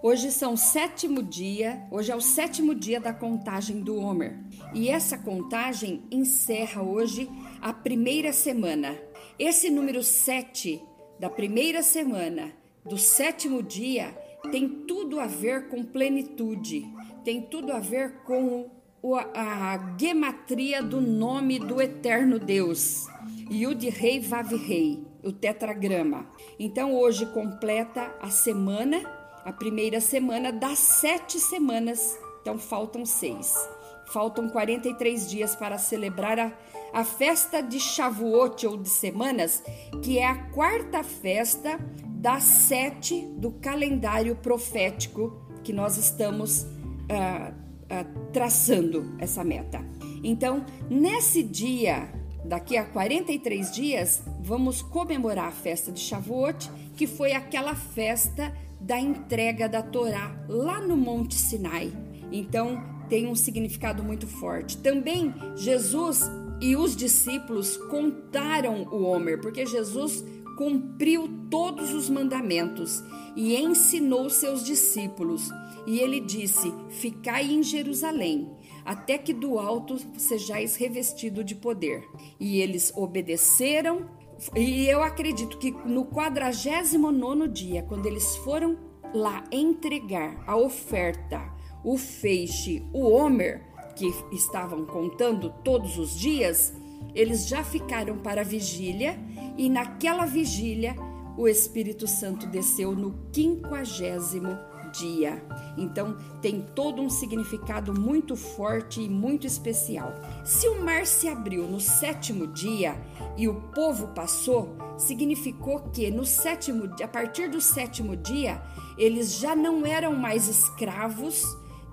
Hoje são sétimo dia, hoje é o sétimo dia da contagem do Homer. E essa contagem encerra hoje a primeira semana. Esse número 7 da primeira semana, do sétimo dia, tem tudo a ver com plenitude, tem tudo a ver com a gematria do nome do eterno Deus. Yud Rei Vav Rei, o tetragrama. Então hoje completa a semana, a primeira semana das sete semanas. Então faltam seis. Faltam 43 dias para celebrar a, a festa de Shavuot ou de semanas, que é a quarta festa das sete do calendário profético que nós estamos uh, uh, traçando essa meta. Então, nesse dia, daqui a 43 dias, vamos comemorar a festa de Shavuot, que foi aquela festa da entrega da Torá lá no Monte Sinai. Então, tem um significado muito forte. Também Jesus e os discípulos contaram o Homer, porque Jesus cumpriu todos os mandamentos e ensinou seus discípulos. E ele disse: Ficai em Jerusalém, até que do alto sejais revestido de poder. E eles obedeceram. E eu acredito que no 49 dia, quando eles foram lá entregar a oferta, o feixe, o Homer, que estavam contando todos os dias, eles já ficaram para a vigília e naquela vigília o Espírito Santo desceu no quinquagésimo dia. Então tem todo um significado muito forte e muito especial. Se o mar se abriu no sétimo dia e o povo passou, significou que no sétimo, a partir do sétimo dia, eles já não eram mais escravos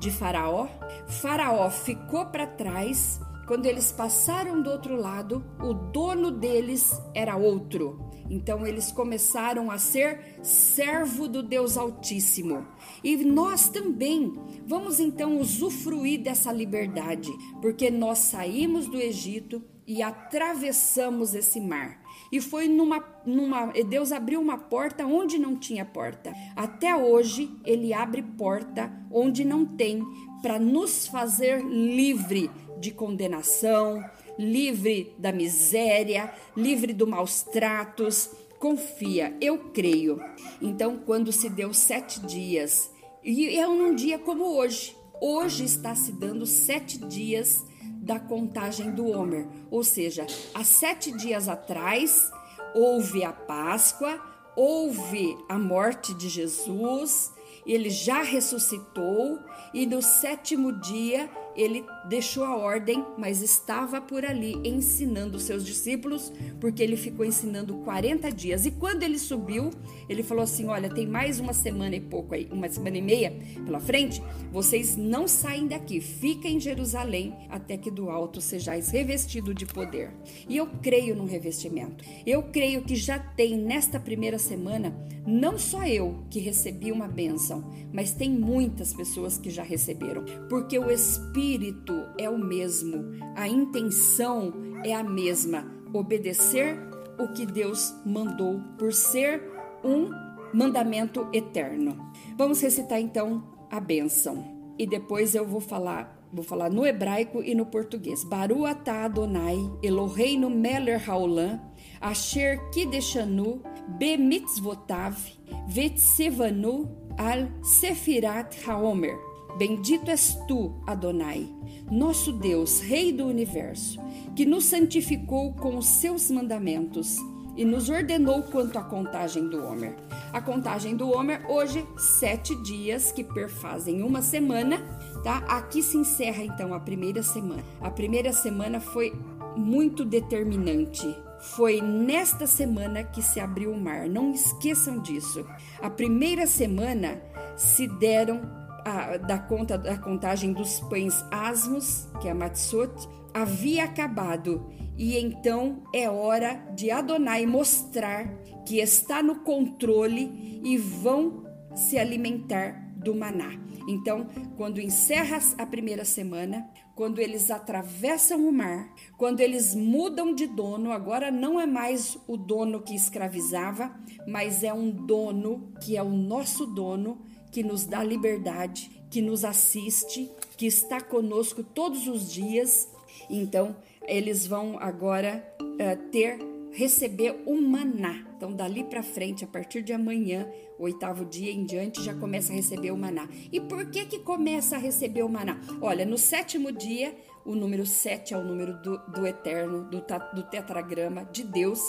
de Faraó. Faraó ficou para trás. Quando eles passaram do outro lado, o dono deles era outro. Então eles começaram a ser servo do Deus Altíssimo. E nós também vamos então usufruir dessa liberdade, porque nós saímos do Egito e atravessamos esse mar. E foi numa, numa. Deus abriu uma porta onde não tinha porta. Até hoje, Ele abre porta onde não tem, para nos fazer livre de condenação, livre da miséria, livre dos maus tratos. Confia, eu creio. Então, quando se deu sete dias, e é um dia como hoje, hoje está se dando sete dias da contagem do Homer, ou seja, há sete dias atrás houve a Páscoa, houve a morte de Jesus, ele já ressuscitou e no sétimo dia ele deixou a ordem, mas estava por ali ensinando seus discípulos, porque ele ficou ensinando 40 dias. E quando ele subiu, ele falou assim: Olha, tem mais uma semana e pouco aí, uma semana e meia pela frente, vocês não saem daqui, fiquem em Jerusalém até que do alto sejais revestido de poder. E eu creio no revestimento. Eu creio que já tem nesta primeira semana, não só eu que recebi uma bênção, mas tem muitas pessoas que já receberam, porque o Espírito é o mesmo, a intenção é a mesma, obedecer o que Deus mandou por ser um mandamento eterno. Vamos recitar então a bênção e depois eu vou falar Vou falar no hebraico e no português. Baru atah Adonai, Eloheinu meler haolam, asher kideshanu, bemitzvotav, vetsevanu al sefirat haomer. Bendito és tu, Adonai, nosso Deus, Rei do universo, que nos santificou com os seus mandamentos e nos ordenou quanto à contagem do Homer. A contagem do Homer, hoje, sete dias que perfazem uma semana, tá? Aqui se encerra então a primeira semana. A primeira semana foi muito determinante. Foi nesta semana que se abriu o mar. Não esqueçam disso. A primeira semana se deram a, da conta da contagem dos pães asmos, que é a Matsot, havia acabado, e então é hora de Adonai mostrar que está no controle e vão se alimentar do maná. Então, quando encerra a primeira semana, quando eles atravessam o mar, quando eles mudam de dono, agora não é mais o dono que escravizava, mas é um dono que é o nosso dono que nos dá liberdade, que nos assiste, que está conosco todos os dias. Então, eles vão agora uh, ter receber o maná. Então, dali para frente, a partir de amanhã, oitavo dia em diante, já começa a receber o maná. E por que que começa a receber o maná? Olha, no sétimo dia, o número 7 é o número do, do eterno, do, do, tetragrama de Deus.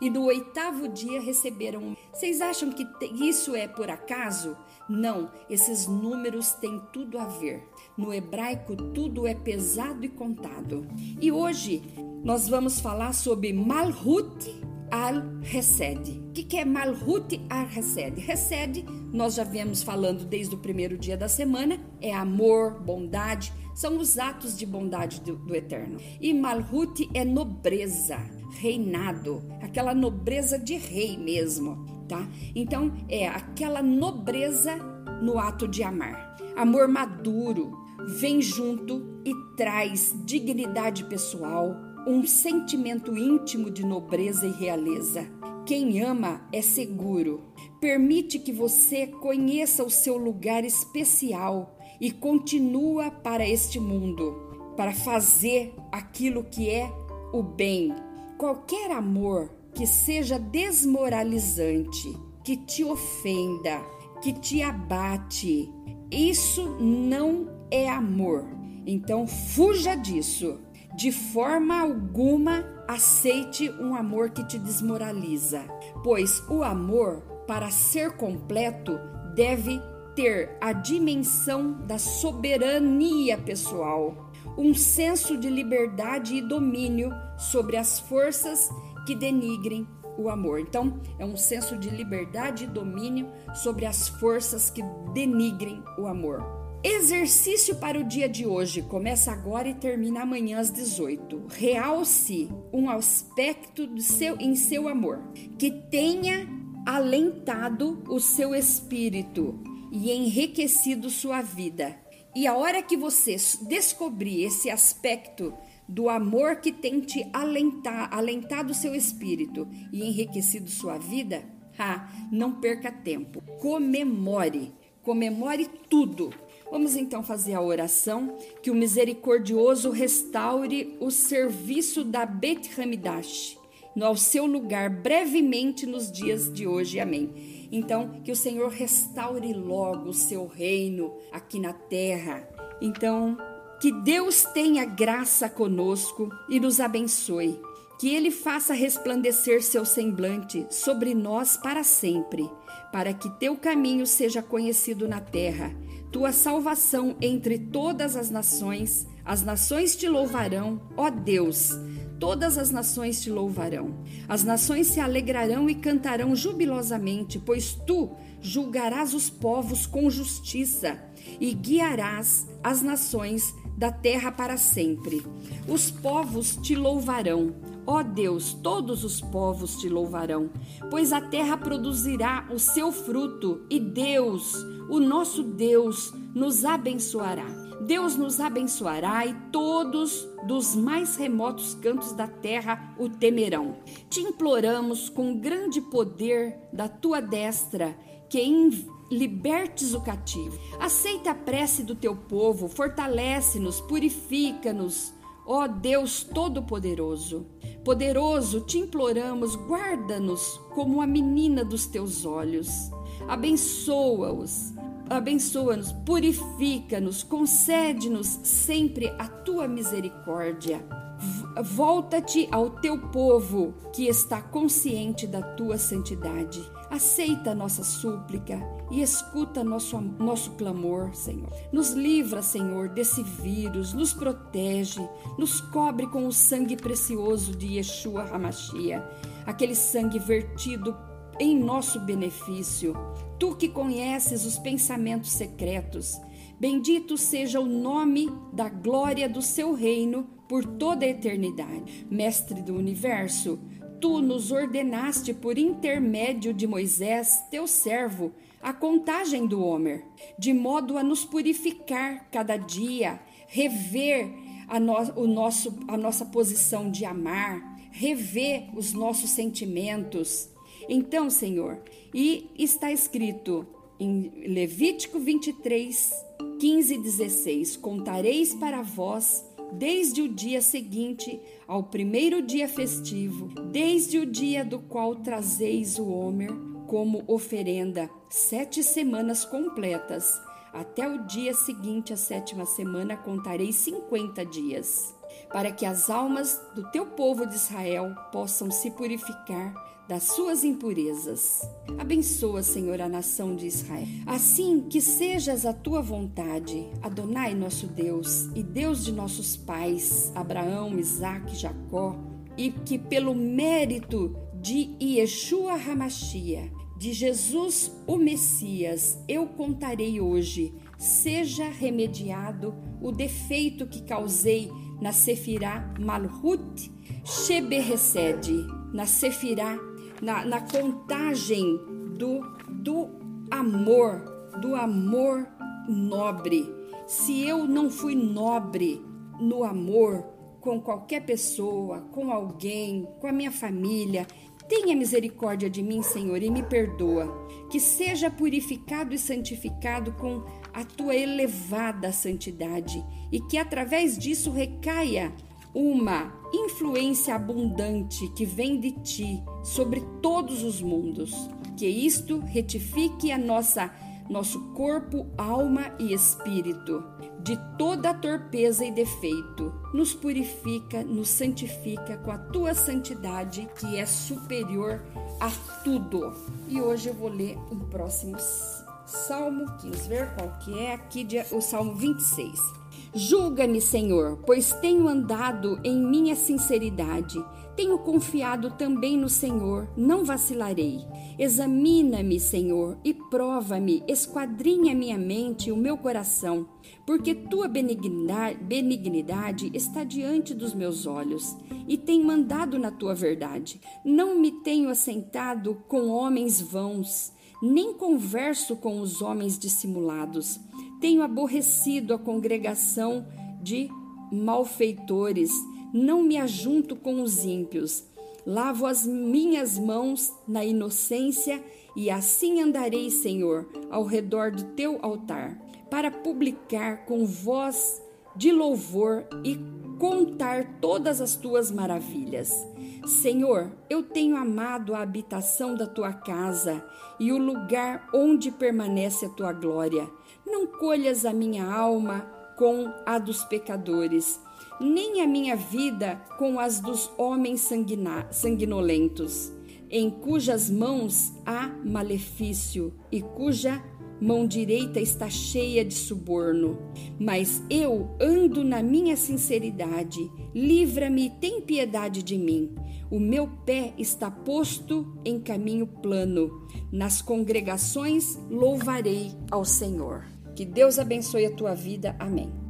E no oitavo dia receberam. Vocês acham que isso é por acaso? Não, esses números têm tudo a ver. No hebraico, tudo é pesado e contado. E hoje nós vamos falar sobre Malhut al-Hesed. O que, é Malhut al-Hesed? Hesed, nós já viemos falando desde o primeiro dia da semana, é amor, bondade, são os atos de bondade do, do Eterno. E Malhut é nobreza, reinado, aquela nobreza de rei mesmo, tá? Então é aquela nobreza no ato de amar. Amor maduro vem junto e traz dignidade pessoal, um sentimento íntimo de nobreza e realeza. Quem ama é seguro. Permite que você conheça o seu lugar especial e continua para este mundo, para fazer aquilo que é o bem. Qualquer amor que seja desmoralizante, que te ofenda, que te abate, isso não é amor. Então fuja disso. De forma alguma aceite um amor que te desmoraliza, pois o amor, para ser completo, deve ter a dimensão da soberania pessoal, um senso de liberdade e domínio sobre as forças que denigrem o amor. Então, é um senso de liberdade e domínio sobre as forças que denigrem o amor. Exercício para o dia de hoje começa agora e termina amanhã às 18. Realce um aspecto do seu, em seu amor que tenha alentado o seu espírito e enriquecido sua vida. E a hora que você descobrir esse aspecto do amor que tem te alentar, alentado seu espírito e enriquecido sua vida, ah, não perca tempo. Comemore, comemore tudo. Vamos então fazer a oração que o misericordioso restaure o serviço da Bet Hamidash no ao seu lugar brevemente nos dias de hoje. Amém. Então, que o Senhor restaure logo o seu reino aqui na terra. Então, que Deus tenha graça conosco e nos abençoe. Que Ele faça resplandecer seu semblante sobre nós para sempre, para que teu caminho seja conhecido na terra, tua salvação entre todas as nações. As nações te louvarão, ó Deus todas as nações te louvarão. As nações se alegrarão e cantarão jubilosamente, pois tu julgarás os povos com justiça e guiarás as nações da terra para sempre. Os povos te louvarão. Ó Deus, todos os povos te louvarão, pois a terra produzirá o seu fruto e Deus, o nosso Deus, nos abençoará. Deus nos abençoará e todos dos mais remotos cantos da terra o temerão. Te imploramos com grande poder da tua destra que libertes o cativo. Aceita a prece do teu povo, fortalece-nos, purifica-nos. Ó Deus Todo-Poderoso, poderoso, te imploramos, guarda-nos como a menina dos teus olhos. Abençoa-os, abençoa-nos, purifica-nos, concede-nos sempre a tua misericórdia. Volta-te ao teu povo que está consciente da tua santidade. Aceita nossa súplica e escuta nosso, nosso clamor, Senhor. Nos livra, Senhor, desse vírus, nos protege, nos cobre com o sangue precioso de Yeshua Hamashia, aquele sangue vertido em nosso benefício. Tu que conheces os pensamentos secretos, bendito seja o nome da glória do seu reino por toda a eternidade. Mestre do universo, tu nos ordenaste por intermédio de Moisés, teu servo, a contagem do Homer, de modo a nos purificar cada dia, rever a, no, o nosso, a nossa posição de amar, rever os nossos sentimentos então, Senhor, e está escrito: em Levítico 23, 15 e 16: Contareis para vós desde o dia seguinte ao primeiro dia festivo, desde o dia do qual trazeis o Homer como oferenda, sete semanas completas. Até o dia seguinte, a sétima semana, contarei cinquenta dias, para que as almas do teu povo de Israel possam se purificar das suas impurezas. Abençoa, Senhor, a nação de Israel. Assim que sejas a tua vontade, Adonai nosso Deus e Deus de nossos pais, Abraão, Isaque, Jacó, e que pelo mérito de Yeshua Hamashia, de Jesus o Messias, eu contarei hoje, seja remediado o defeito que causei na Sefirá Malhut Sheberesed, na Sefirá na, na contagem do, do amor, do amor nobre. Se eu não fui nobre no amor com qualquer pessoa, com alguém, com a minha família, tenha misericórdia de mim, Senhor, e me perdoa. Que seja purificado e santificado com a tua elevada santidade e que através disso recaia uma influência abundante que vem de ti sobre todos os mundos. Que isto retifique a nossa nosso corpo, alma e espírito de toda torpeza e defeito. Nos purifica, nos santifica com a tua santidade que é superior a tudo. E hoje eu vou ler o próximo salmo, vamos ver qual que é aqui, o salmo 26. Julga-me, Senhor, pois tenho andado em minha sinceridade. Tenho confiado também no Senhor, não vacilarei. Examina-me, Senhor, e prova-me, esquadrinha minha mente e o meu coração, porque tua benignidade, está diante dos meus olhos, e tem mandado na tua verdade. Não me tenho assentado com homens vãos, nem converso com os homens dissimulados tenho aborrecido a congregação de malfeitores, não me ajunto com os ímpios. Lavo as minhas mãos na inocência e assim andarei, Senhor, ao redor do teu altar, para publicar com voz de louvor e contar todas as tuas maravilhas. Senhor, eu tenho amado a habitação da tua casa e o lugar onde permanece a tua glória. Não colhas a minha alma com a dos pecadores, nem a minha vida com as dos homens sanguinolentos, em cujas mãos há malefício e cuja mão direita está cheia de suborno. Mas eu ando na minha sinceridade, livra-me e tem piedade de mim. O meu pé está posto em caminho plano. Nas congregações louvarei ao Senhor. Que Deus abençoe a tua vida. Amém.